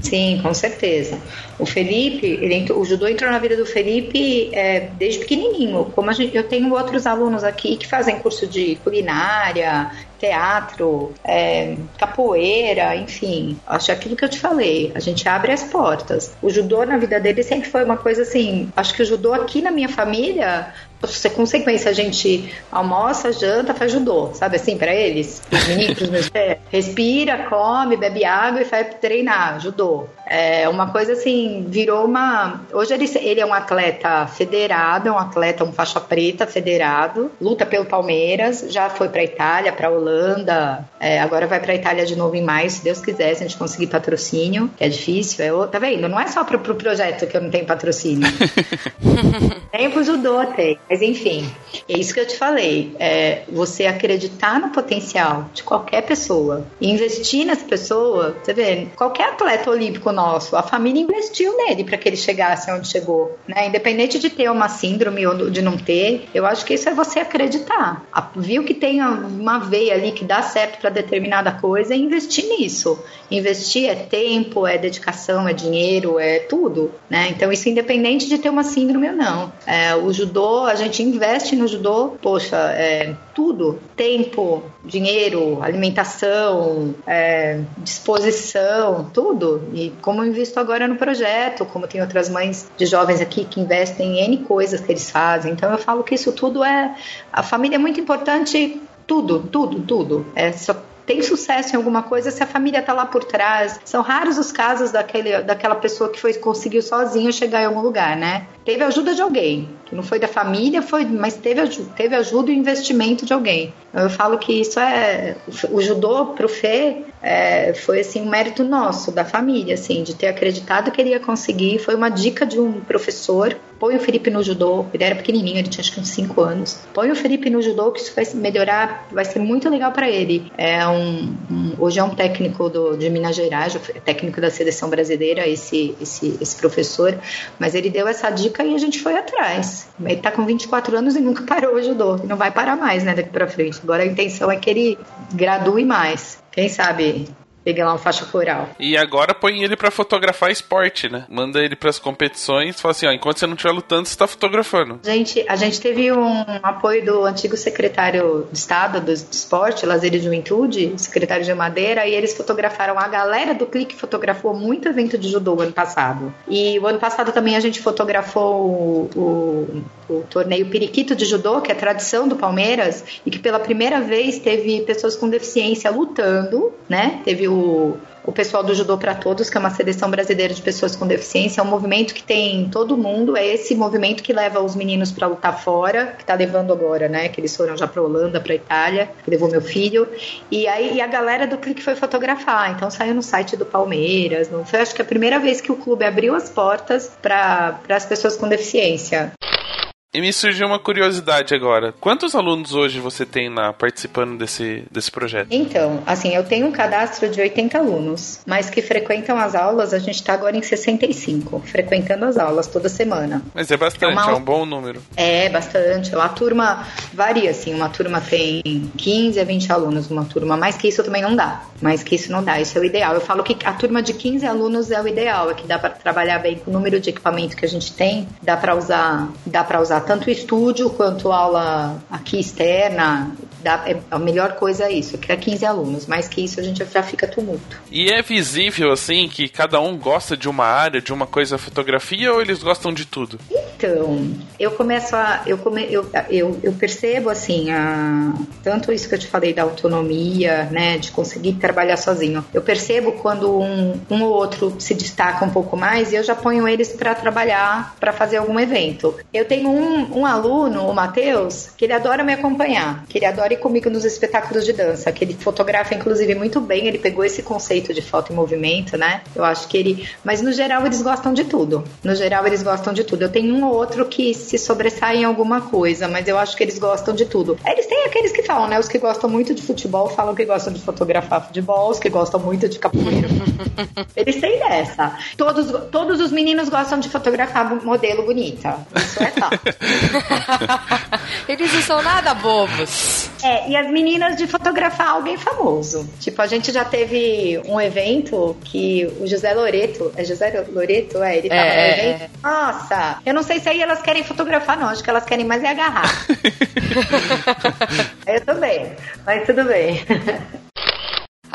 Sim, com certeza. O Felipe, ele, o judô entrou na vida do Felipe é, desde pequenininho. Como gente, eu tenho outros alunos aqui que fazem curso de culinária, teatro, é, capoeira, enfim. Acho aquilo que eu te falei. A gente abre as portas. O judô na vida dele sempre foi uma coisa assim. Acho que o judô aqui na minha família você consequência a gente almoça, janta, faz judô, sabe assim, para eles, os meninos, meus pés. Respira, come, bebe água e vai treinar, judô. É uma coisa assim, virou uma. Hoje ele, ele é um atleta federado, é um atleta, um faixa preta federado, luta pelo Palmeiras, já foi para Itália, para Holanda, é, agora vai para Itália de novo em maio, se Deus quiser, se a gente conseguir patrocínio, que é difícil. É, tá vendo? Não é só pro, pro projeto que eu não tenho patrocínio. [LAUGHS] tem pro judô, tem. Mas enfim, é isso que eu te falei. É você acreditar no potencial de qualquer pessoa, investir nessa pessoa, você vê, qualquer atleta olímpico nosso, a família investiu nele para que ele chegasse onde chegou, né? Independente de ter uma síndrome ou de não ter, eu acho que isso é você acreditar. Viu que tem uma veia ali que dá certo para determinada coisa e investir nisso. Investir é tempo, é dedicação, é dinheiro, é tudo, né? Então isso independente de ter uma síndrome ou não. É, o judô a gente investe no judô, poxa, é, tudo: tempo, dinheiro, alimentação, é, disposição, tudo. E como eu invisto agora no projeto, como tem outras mães de jovens aqui que investem em N coisas que eles fazem. Então eu falo que isso tudo é. A família é muito importante tudo, tudo, tudo. É só tem sucesso em alguma coisa se a família tá lá por trás. São raros os casos daquele, daquela pessoa que foi conseguiu sozinho chegar em algum lugar, né? Teve ajuda de alguém, que não foi da família, foi, mas teve, teve ajuda e investimento de alguém. Eu falo que isso é o judô pro Fê é, foi assim um mérito nosso da família, assim, de ter acreditado que ele ia conseguir. Foi uma dica de um professor. Põe o Felipe no judô. Ele era pequenininho, ele tinha acho que uns 5 anos. Põe o Felipe no judô que isso vai melhorar, vai ser muito legal para ele. É um, um, hoje é um técnico do, de Minas Gerais, técnico da seleção brasileira, esse, esse, esse professor. Mas ele deu essa dica e a gente foi atrás. Ele tá com 24 anos e nunca [LAUGHS] parou o judô. Não vai parar mais, né, daqui para frente. Agora a intenção é que ele gradue mais. Quem sabe peguei lá um faixa floral. E agora põe ele para fotografar esporte, né? Manda ele para as competições, fala assim, ó, enquanto você não estiver lutando, você tá fotografando. Gente, a gente teve um apoio do antigo secretário de Estado do Esporte, Lazer e Juventude, secretário de Madeira, e eles fotografaram a galera do Clique fotografou muito evento de judô ano passado. E o ano passado também a gente fotografou o, o, o torneio Periquito de Judô, que é tradição do Palmeiras, e que pela primeira vez teve pessoas com deficiência lutando, né? Teve o o, pessoal do Judô para Todos, que é uma seleção brasileira de pessoas com deficiência, é um movimento que tem todo mundo, é esse movimento que leva os meninos para lutar fora, que está levando agora, né? Que eles foram já para Holanda, para Itália, que levou meu filho. E aí e a galera do clique foi fotografar, então saiu no site do Palmeiras. Não foi acho que a primeira vez que o clube abriu as portas para as pessoas com deficiência. E me surgiu uma curiosidade agora. Quantos alunos hoje você tem lá participando desse, desse projeto? Então, assim, eu tenho um cadastro de 80 alunos, mas que frequentam as aulas, a gente está agora em 65, frequentando as aulas toda semana. Mas é bastante, é, uma... é um bom número. É, bastante. A turma varia, assim, uma turma tem 15 a 20 alunos, uma turma, mais que isso também não dá. Mais que isso não dá, isso é o ideal. Eu falo que a turma de 15 alunos é o ideal, é que dá para trabalhar bem com o número de equipamento que a gente tem, dá para usar, dá para usar tanto estúdio quanto aula aqui externa. Dá, é, a melhor coisa é isso, é 15 alunos. Mais que isso, a gente já fica tumulto. E é visível, assim, que cada um gosta de uma área, de uma coisa fotografia, ou eles gostam de tudo? Então, eu começo a. Eu, come, eu, eu, eu percebo, assim, a, tanto isso que eu te falei da autonomia, né, de conseguir trabalhar sozinho. Eu percebo quando um, um ou outro se destaca um pouco mais e eu já ponho eles para trabalhar, para fazer algum evento. Eu tenho um, um aluno, o Matheus, que ele adora me acompanhar, que ele adora adora ir comigo nos espetáculos de dança, que ele fotografa, inclusive, muito bem. Ele pegou esse conceito de foto em movimento, né? Eu acho que ele. Mas no geral eles gostam de tudo. No geral eles gostam de tudo. Eu tenho um ou outro que se sobressai em alguma coisa, mas eu acho que eles gostam de tudo. Eles têm aqueles que falam, né? Os que gostam muito de futebol falam que gostam de fotografar futebol, os que gostam muito de capoeira. [LAUGHS] eles têm dessa. Todos, todos os meninos gostam de fotografar modelo bonita. Isso é tal. [LAUGHS] Eles não são nada bobos. É, e as meninas de fotografar alguém famoso. Tipo, a gente já teve um evento que o José Loreto, é José Loreto? É, ele tava É, no é, evento. é. Nossa, eu não sei se aí elas querem fotografar, não. Acho que elas querem mais é agarrar. [LAUGHS] eu também, mas tudo bem.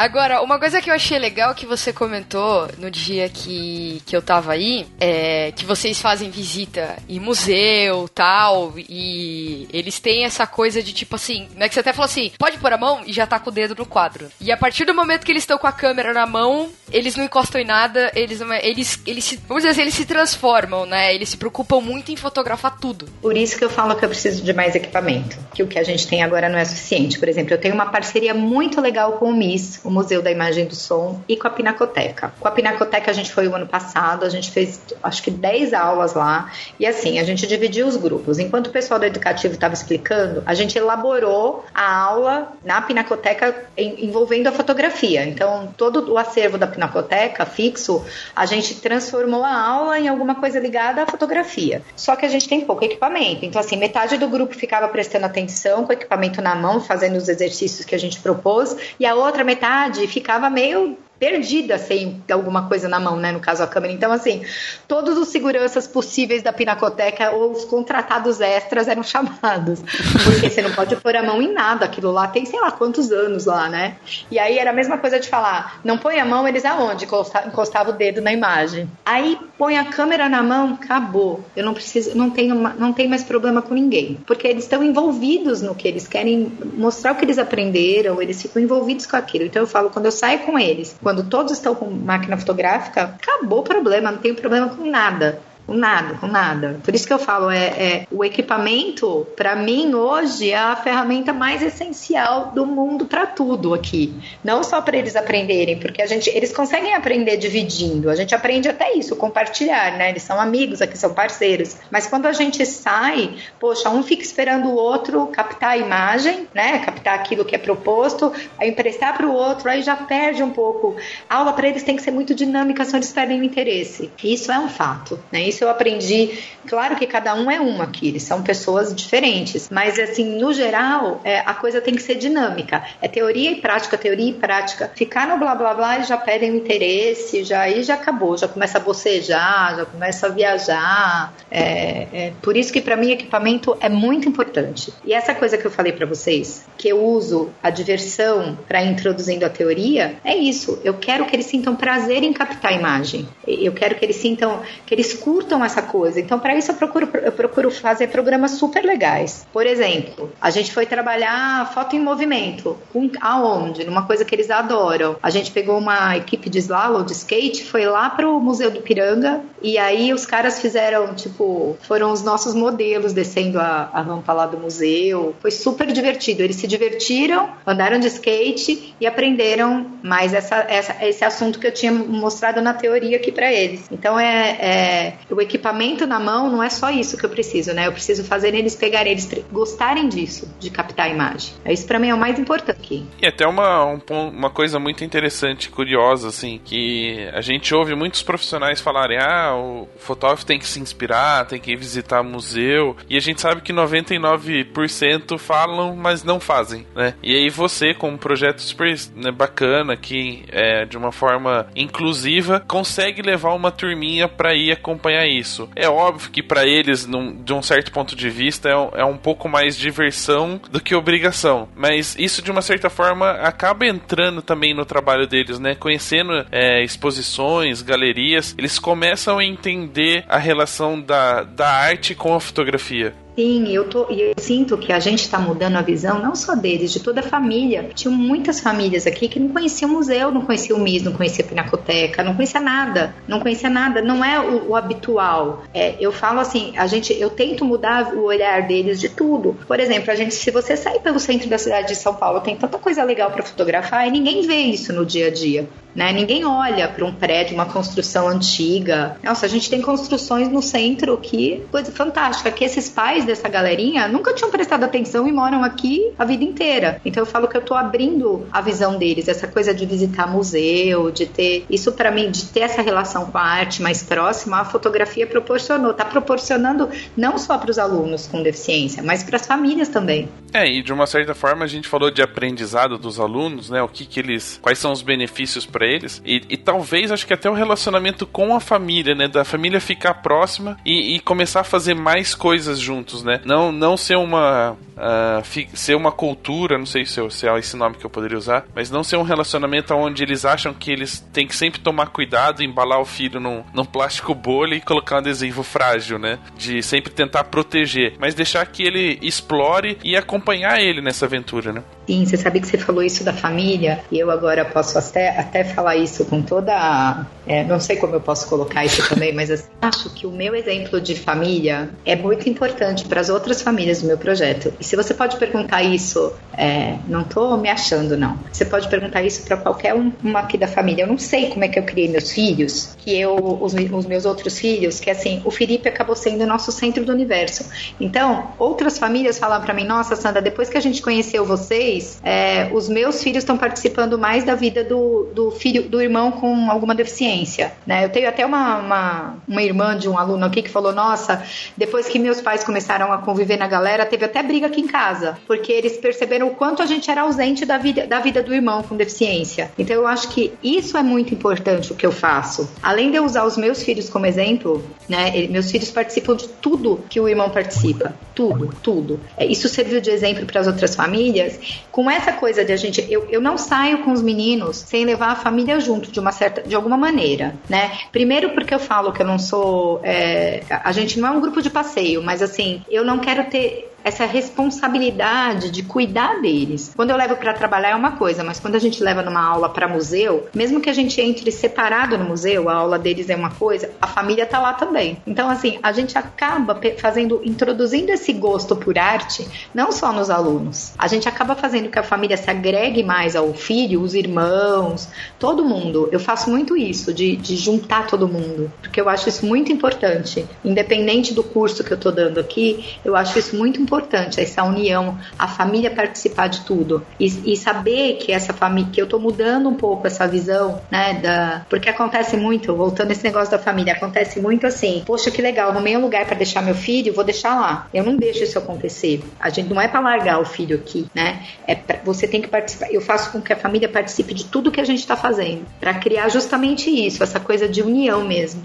Agora, uma coisa que eu achei legal que você comentou no dia que, que eu tava aí, é que vocês fazem visita em museu tal, e eles têm essa coisa de tipo assim, né? Que você até falou assim, pode pôr a mão e já tá com o dedo no quadro. E a partir do momento que eles estão com a câmera na mão, eles não encostam em nada, eles, não- eles, eles se, vamos dizer assim, eles se transformam, né? Eles se preocupam muito em fotografar tudo. Por isso que eu falo que eu preciso de mais equipamento, que o que a gente tem agora não é suficiente. Por exemplo, eu tenho uma parceria muito legal com o MIS, o Museu da Imagem do Som, e com a Pinacoteca. Com a Pinacoteca a gente foi o ano passado, a gente fez acho que 10 aulas lá, e assim, a gente dividiu os grupos. Enquanto o pessoal do educativo estava explicando, a gente elaborou a aula na Pinacoteca em- envolvendo a fotografia. Então, todo o acervo da Pinacoteca fixo, a gente transformou a aula em alguma coisa ligada à fotografia. Só que a gente tem pouco equipamento. Então, assim, metade do grupo ficava prestando atenção com o equipamento na mão, fazendo os exercícios que a gente propôs, e a outra metade ficava meio perdida sem alguma coisa na mão, né? No caso a câmera. Então, assim, todos os seguranças possíveis da Pinacoteca ou os contratados extras eram chamados. Porque você não pode pôr a mão em nada. Aquilo lá tem sei lá quantos anos lá, né? E aí era a mesma coisa de falar, não põe a mão, eles aonde? Encosta- Encostava o dedo na imagem. Aí põe a câmera na mão, acabou. Eu não preciso, não tenho, não tenho mais problema com ninguém. Porque eles estão envolvidos no que eles querem mostrar o que eles aprenderam, eles ficam envolvidos com aquilo. Então eu falo, quando eu saio com eles, quando todos estão com máquina fotográfica, acabou o problema, não tenho problema com nada. Com nada, com nada. Por isso que eu falo, é, é o equipamento, para mim, hoje, é a ferramenta mais essencial do mundo para tudo aqui. Não só para eles aprenderem, porque a gente, eles conseguem aprender dividindo. A gente aprende até isso, compartilhar, né? Eles são amigos, aqui são parceiros. Mas quando a gente sai, poxa, um fica esperando o outro captar a imagem, né? Captar aquilo que é proposto, emprestar para o outro, aí já perde um pouco. A aula para eles tem que ser muito dinâmica, senão eles perdem o interesse. Isso é um fato, né? Isso eu aprendi. Claro que cada um é uma aqui, são pessoas diferentes, mas assim, no geral, é, a coisa tem que ser dinâmica. É teoria e prática, teoria e prática. Ficar no blá blá blá, eles já perdem o interesse, já aí já acabou, já começa a bocejar, já começa a viajar. É, é, por isso que para mim equipamento é muito importante. E essa coisa que eu falei para vocês, que eu uso a diversão para introduzindo a teoria, é isso. Eu quero que eles sintam prazer em captar a imagem. Eu quero que eles sintam, que eles curtam essa coisa. Então, para isso eu procuro, eu procuro fazer programas super legais. Por exemplo, a gente foi trabalhar foto em movimento. Aonde? Numa coisa que eles adoram. A gente pegou uma equipe de slalom, de skate, foi lá pro Museu do Piranga e aí os caras fizeram, tipo, foram os nossos modelos descendo a, a rampa lá do museu. Foi super divertido. Eles se divertiram, andaram de skate e aprenderam mais essa, essa, esse assunto que eu tinha mostrado na teoria aqui para eles. Então é, é o equipamento na mão não é só isso que eu preciso, né? Eu preciso fazer eles pegarem, eles gostarem disso, de captar a imagem. Isso para mim é o mais importante aqui. E até uma, um uma coisa muito interessante, curiosa, assim, que a gente ouve muitos profissionais falarem: ah, o fotógrafo tem que se inspirar, tem que visitar museu. E a gente sabe que 99% falam, mas não fazem, né? E aí você, com um projeto super né, bacana, que é de uma forma inclusiva, consegue levar uma turminha pra ir acompanhar isso. É óbvio que pra eles, num- de um certo ponto de vista, é um, é um pouco mais diversão do que obrigação. Mas isso, de uma certa forma, acaba entrando também no trabalho deles, né? Conhecendo é, exposições, galerias, eles começam a entender a relação da, da arte com a fotografia. Sim, eu, tô, eu sinto que a gente está mudando a visão não só deles, de toda a família. Tinha muitas famílias aqui que não conheciam o museu, não conheciam o MIS, não conheciam a Pinacoteca, não conhecia nada, não conhecia nada, não é o, o habitual. É, eu falo assim, a gente, eu tento mudar o olhar deles de tudo. Por exemplo, a gente, se você sair pelo centro da cidade de São Paulo, tem tanta coisa legal para fotografar e ninguém vê isso no dia a dia. Né? Ninguém olha para um prédio, uma construção antiga. Nossa, a gente tem construções no centro que coisa fantástica, que esses pais dessa galerinha nunca tinham prestado atenção e moram aqui a vida inteira. Então eu falo que eu estou abrindo a visão deles, essa coisa de visitar museu, de ter isso para mim, de ter essa relação com a arte mais próxima, a fotografia proporcionou, está proporcionando não só para os alunos com deficiência, mas para as famílias também. É, e de uma certa forma a gente falou de aprendizado dos alunos, né? O que que eles, quais são os benefícios para eles e, e, talvez acho que até o relacionamento com a família, né? Da família ficar próxima e, e começar a fazer mais coisas juntos, né? Não, não ser uma uh, ser uma cultura, não sei se, eu, se é esse nome que eu poderia usar, mas não ser um relacionamento onde eles acham que eles têm que sempre tomar cuidado, embalar o filho num, num plástico bolha e colocar um adesivo frágil, né? De sempre tentar proteger, mas deixar que ele explore e acompanhar ele nessa aventura, né? Sim, você sabe que você falou isso da família, e eu agora posso até, até falar isso com toda. A, é, não sei como eu posso colocar isso também, mas assim, acho que o meu exemplo de família é muito importante para as outras famílias do meu projeto. E se você pode perguntar isso, é, não estou me achando, não. Você pode perguntar isso para qualquer um, uma aqui da família. Eu não sei como é que eu criei meus filhos, que eu, os, os meus outros filhos, que assim, o Felipe acabou sendo o nosso centro do universo. Então, outras famílias falam para mim: nossa, Sandra, depois que a gente conheceu vocês, é, os meus filhos estão participando mais da vida do, do filho do irmão com alguma deficiência. Né? Eu tenho até uma, uma, uma irmã de um aluno aqui que falou: Nossa, depois que meus pais começaram a conviver na galera, teve até briga aqui em casa, porque eles perceberam o quanto a gente era ausente da vida, da vida do irmão com deficiência. Então eu acho que isso é muito importante o que eu faço. Além de eu usar os meus filhos como exemplo, né? Meus filhos participam de tudo que o irmão participa. Tudo, tudo. É, isso serviu de exemplo para as outras famílias com essa coisa de a gente, eu, eu não saio com os meninos sem levar a família junto de uma certa, de alguma maneira, né? Primeiro porque eu falo que eu não sou, é, a gente não é um grupo de passeio, mas assim, eu não quero ter essa responsabilidade de cuidar deles. Quando eu levo para trabalhar é uma coisa, mas quando a gente leva numa aula para museu, mesmo que a gente entre separado no museu, a aula deles é uma coisa, a família tá lá também. Então assim, a gente acaba fazendo introduzindo esse gosto por arte não só nos alunos. A gente acaba fazendo que a família se agregue mais ao filho, os irmãos, todo mundo. Eu faço muito isso de, de juntar todo mundo, porque eu acho isso muito importante. Independente do curso que eu tô dando aqui, eu acho isso muito importante importante essa união, a família participar de tudo e, e saber que essa família, que eu tô mudando um pouco essa visão, né, da, porque acontece muito, voltando esse negócio da família, acontece muito assim, poxa que legal, arrumei um lugar para deixar meu filho, vou deixar lá. Eu não deixo isso acontecer. A gente não é para largar o filho aqui, né? É pra, você tem que participar. Eu faço com que a família participe de tudo que a gente está fazendo, para criar justamente isso, essa coisa de união mesmo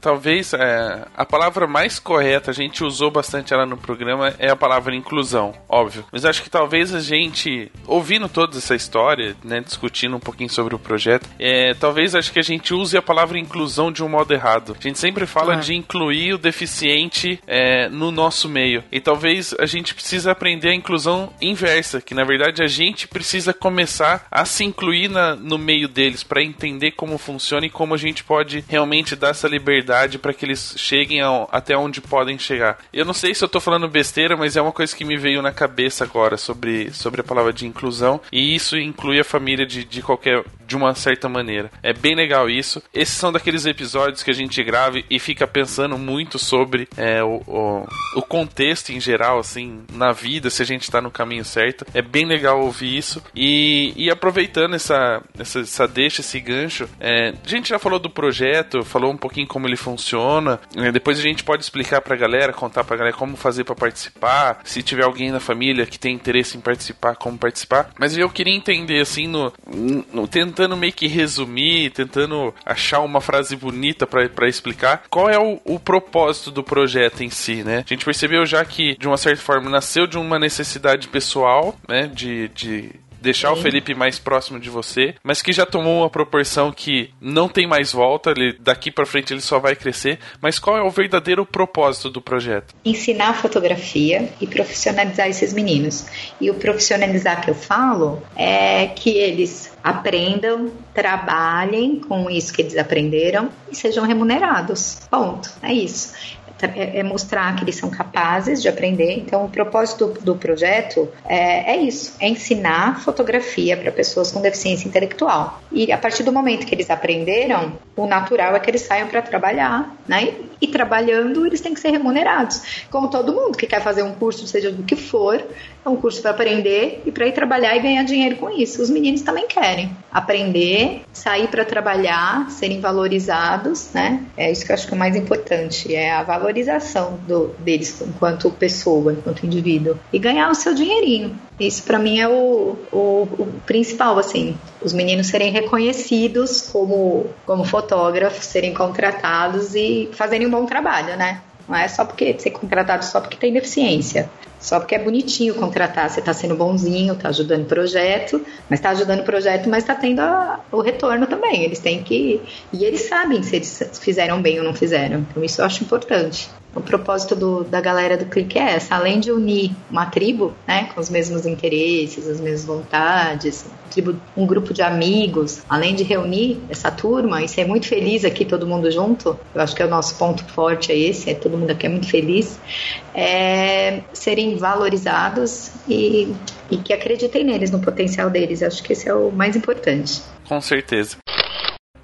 talvez é, a palavra mais correta, a gente usou bastante ela no programa, é a palavra inclusão, óbvio. Mas acho que talvez a gente, ouvindo toda essa história, né, discutindo um pouquinho sobre o projeto, é, talvez acho que a gente use a palavra inclusão de um modo errado. A gente sempre fala ah. de incluir o deficiente é, no nosso meio. E talvez a gente precisa aprender a inclusão inversa, que na verdade a gente precisa começar a se incluir na, no meio deles para entender como funciona e como a gente pode realmente dar essa liberdade para que eles cheguem ao, até onde podem chegar. Eu não sei se eu tô falando besteira, mas é uma coisa que me veio na cabeça agora sobre, sobre a palavra de inclusão, e isso inclui a família de, de qualquer de uma certa maneira. É bem legal isso. Esses são daqueles episódios que a gente grava e fica pensando muito sobre é, o, o, o, contexto em geral, assim, na vida, se a gente está no caminho certo. É bem legal ouvir isso. E, e aproveitando essa, essa, essa deixa, esse gancho, é, a gente já falou do projeto, falou um pouquinho como ele funciona. É, depois a gente pode explicar pra galera, contar pra galera como fazer para participar. Se tiver alguém na família que tem interesse em participar, como participar. Mas eu queria entender, assim, no, no tentando meio que resumir, tentando achar uma frase bonita para explicar qual é o, o, propósito do projeto em si, né? A gente percebeu já que, de uma certa forma, nasceu de uma necessidade pessoal, né? de, de deixar Sim. o Felipe mais próximo de você, mas que já tomou uma proporção que não tem mais volta, ele, daqui para frente ele só vai crescer. Mas qual é o verdadeiro propósito do projeto? Ensinar fotografia e profissionalizar esses meninos. E o profissionalizar que eu falo é que eles aprendam, trabalhem com isso que eles aprenderam e sejam remunerados. Ponto. É isso. É, é mostrar que eles são capazes de aprender. Então, o propósito do, do projeto é, é, isso: é ensinar fotografia para pessoas com deficiência intelectual. E a partir do momento que eles aprenderam, o natural é que eles saiam para trabalhar, né? E, e trabalhando, eles têm que ser remunerados. Como todo mundo que quer fazer um curso, seja do que for, é um curso para aprender e para ir trabalhar e ganhar dinheiro com isso. Os meninos também querem aprender, sair para trabalhar, serem valorizados, né? É isso que eu acho que é o mais importante, é a valorização valorização do, deles enquanto pessoa, enquanto indivíduo. E ganhar o seu dinheirinho. Isso para mim é o, o, o, principal, assim. Os meninos serem reconhecidos como, como fotógrafos, serem contratados e fazerem um bom trabalho, né? Não é só porque ser contratado só porque tem deficiência. Só porque é bonitinho contratar, você está sendo bonzinho, está ajudando o projeto, mas está ajudando o projeto, mas está tendo a, o retorno também. Eles têm que. E eles sabem se eles fizeram bem ou não fizeram. Então isso eu acho importante o propósito do, da galera do clique é essa, além de unir uma tribo, né, com os mesmos interesses, as mesmas vontades, tribo, um grupo de amigos, além de reunir essa turma e ser muito feliz aqui todo mundo junto, eu acho que é o nosso ponto forte é esse, é todo mundo aqui é muito feliz, é, serem valorizados e, e que acreditem neles, no potencial deles, acho que esse é o mais importante. Com certeza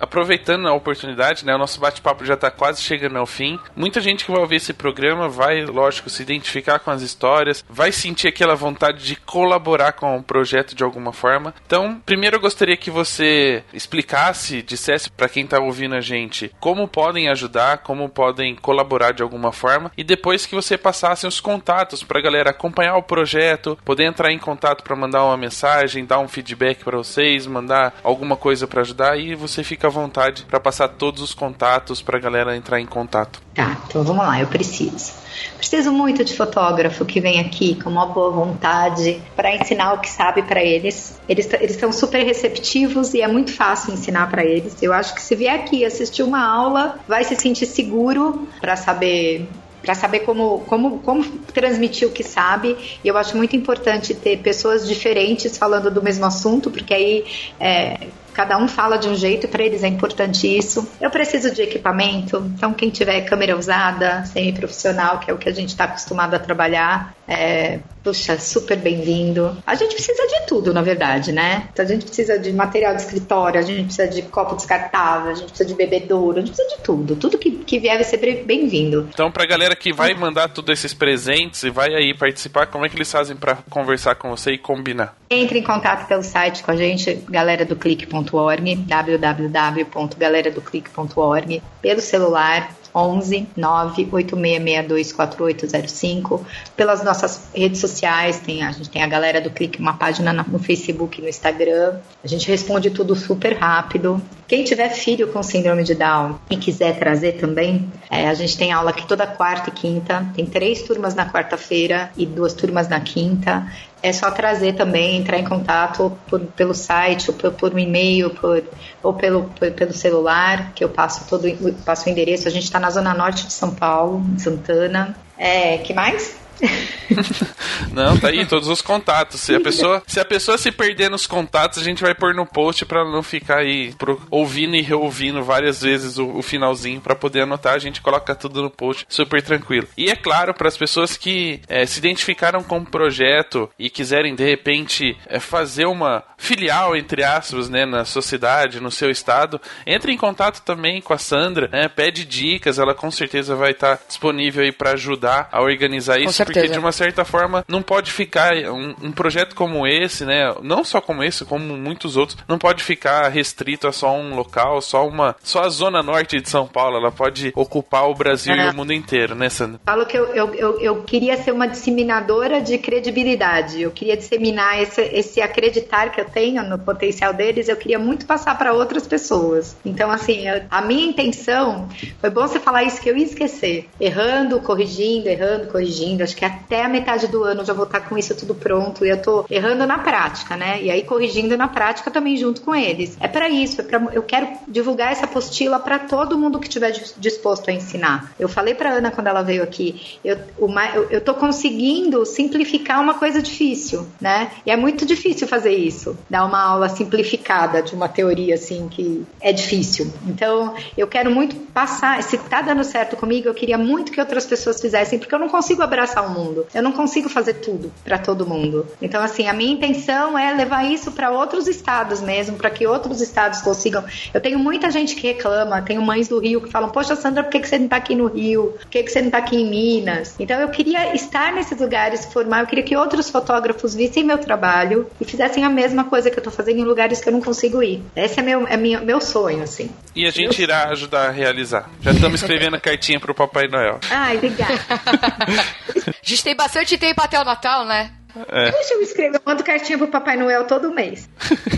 aproveitando a oportunidade, né? O nosso bate-papo já está quase chegando ao fim. Muita gente que vai ouvir esse programa vai, lógico, se identificar com as histórias, vai sentir aquela vontade de colaborar com o projeto de alguma forma. Então, primeiro eu gostaria que você explicasse, dissesse para quem está ouvindo a gente como podem ajudar, como podem colaborar de alguma forma, e depois que você passasse os contatos para a galera acompanhar o projeto, poder entrar em contato para mandar uma mensagem, dar um feedback para vocês, mandar alguma coisa para ajudar e você fica vontade para passar todos os contatos para a galera entrar em contato. Tá, então vamos lá, eu preciso. Preciso muito de fotógrafo que vem aqui com uma boa vontade para ensinar o que sabe para eles. Eles estão super receptivos e é muito fácil ensinar para eles. Eu acho que se vier aqui assistir uma aula, vai se sentir seguro para saber para saber como, como, como transmitir o que sabe. E eu acho muito importante ter pessoas diferentes falando do mesmo assunto, porque aí é, Cada um fala de um jeito, para eles é importante isso. Eu preciso de equipamento, então quem tiver câmera usada, semi-profissional, que é o que a gente está acostumado a trabalhar, é, puxa, super bem-vindo. A gente precisa de tudo, na verdade, né? Então a gente precisa de material de escritório, a gente precisa de copo descartável, a gente precisa de bebedouro, a gente precisa de tudo. Tudo que, que vier vai ser bem-vindo. Então, pra galera que vai mandar todos esses presentes e vai aí participar, como é que eles fazem para conversar com você e combinar? Entre em contato pelo site com a gente, galera do clique.org, www.galeradoclique.org, pelo celular 11 98662 4805. Pelas nossas redes sociais, tem, a gente tem a galera do Clique, uma página no Facebook no Instagram. A gente responde tudo super rápido. Quem tiver filho com síndrome de Down e quiser trazer também, é, a gente tem aula aqui toda quarta e quinta. Tem três turmas na quarta-feira e duas turmas na quinta é só trazer também, entrar em contato por, pelo site, ou por, por um e-mail, por, ou pelo, por, pelo celular, que eu passo todo passo o endereço. A gente está na zona norte de São Paulo, em Santana. É, que mais? [LAUGHS] Não, tá aí todos os contatos. Se a pessoa, se a pessoa se perder nos contatos, a gente vai pôr no post para não ficar aí pro, ouvindo e reouvindo várias vezes o, o finalzinho para poder anotar. A gente coloca tudo no post, super tranquilo. E é claro para as pessoas que é, se identificaram com o projeto e quiserem de repente é, fazer uma filial entre aspas, né, na sociedade, no seu estado, entre em contato também com a Sandra, né, pede dicas. Ela com certeza vai estar tá disponível aí para ajudar a organizar isso porque de uma certa forma não pode ficar um, um, projeto como esse, né? Não só como esse, como muitos outros, não pode ficar restrito a só um local, só uma, só a zona norte de São Paulo. Ela pode ocupar o Brasil e o mundo inteiro, né, Sandra? Falo que eu, eu, eu, eu, queria ser uma disseminadora de credibilidade. Eu queria disseminar esse, esse acreditar que eu tenho no potencial deles. Eu queria muito passar para outras pessoas. Então, assim, eu, a minha intenção foi bom você falar isso que eu ia esquecer. Errando, corrigindo, errando, corrigindo acho que até a metade do ano eu já vou estar com isso tudo pronto e eu tô errando na prática, né? E aí corrigindo na prática também junto com eles. É para isso, é pra, eu quero divulgar essa apostila para todo mundo que estiver disposto a ensinar. Eu falei para Ana quando ela veio aqui, eu, uma, eu, eu tô conseguindo simplificar uma coisa difícil, né? E é muito difícil fazer isso, dar uma aula simplificada de uma teoria assim que é difícil. Então, eu quero muito passar, se tá dando certo comigo, eu queria muito que outras pessoas fizessem, porque eu não consigo abraçar o mundo. Eu não consigo fazer tudo para todo mundo. Então, assim, a minha intenção é levar isso para outros estados mesmo, para que outros estados consigam. Eu tenho muita gente que reclama, tenho mães do Rio que falam: Poxa, Sandra, por que, que você não tá aqui no Rio? Por que, que você não tá aqui em Minas? Então, eu queria estar nesses lugares, formar, eu queria que outros fotógrafos vissem meu trabalho e fizessem a mesma coisa que eu tô fazendo em lugares que eu não consigo ir. Esse é meu, é meu, meu sonho, assim. E a gente irá ajudar a realizar. Já estamos escrevendo a cartinha pro Papai Noel. Ai, obrigada. [LAUGHS] a gente tem bastante tempo até o Natal, né? É. Deixa eu escrever, eu mando cartinha pro Papai Noel todo mês.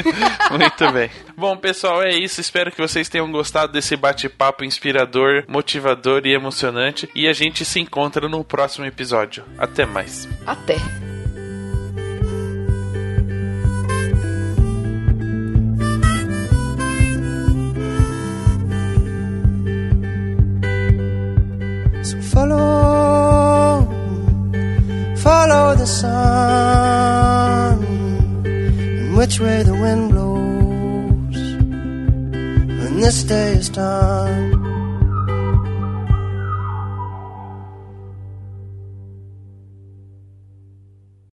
[LAUGHS] Muito bem. Bom, pessoal, é isso. Espero que vocês tenham gostado desse bate-papo inspirador, motivador e emocionante. E a gente se encontra no próximo episódio. Até mais. Até. follow, follow the sun, and which way the wind blows when this day is done.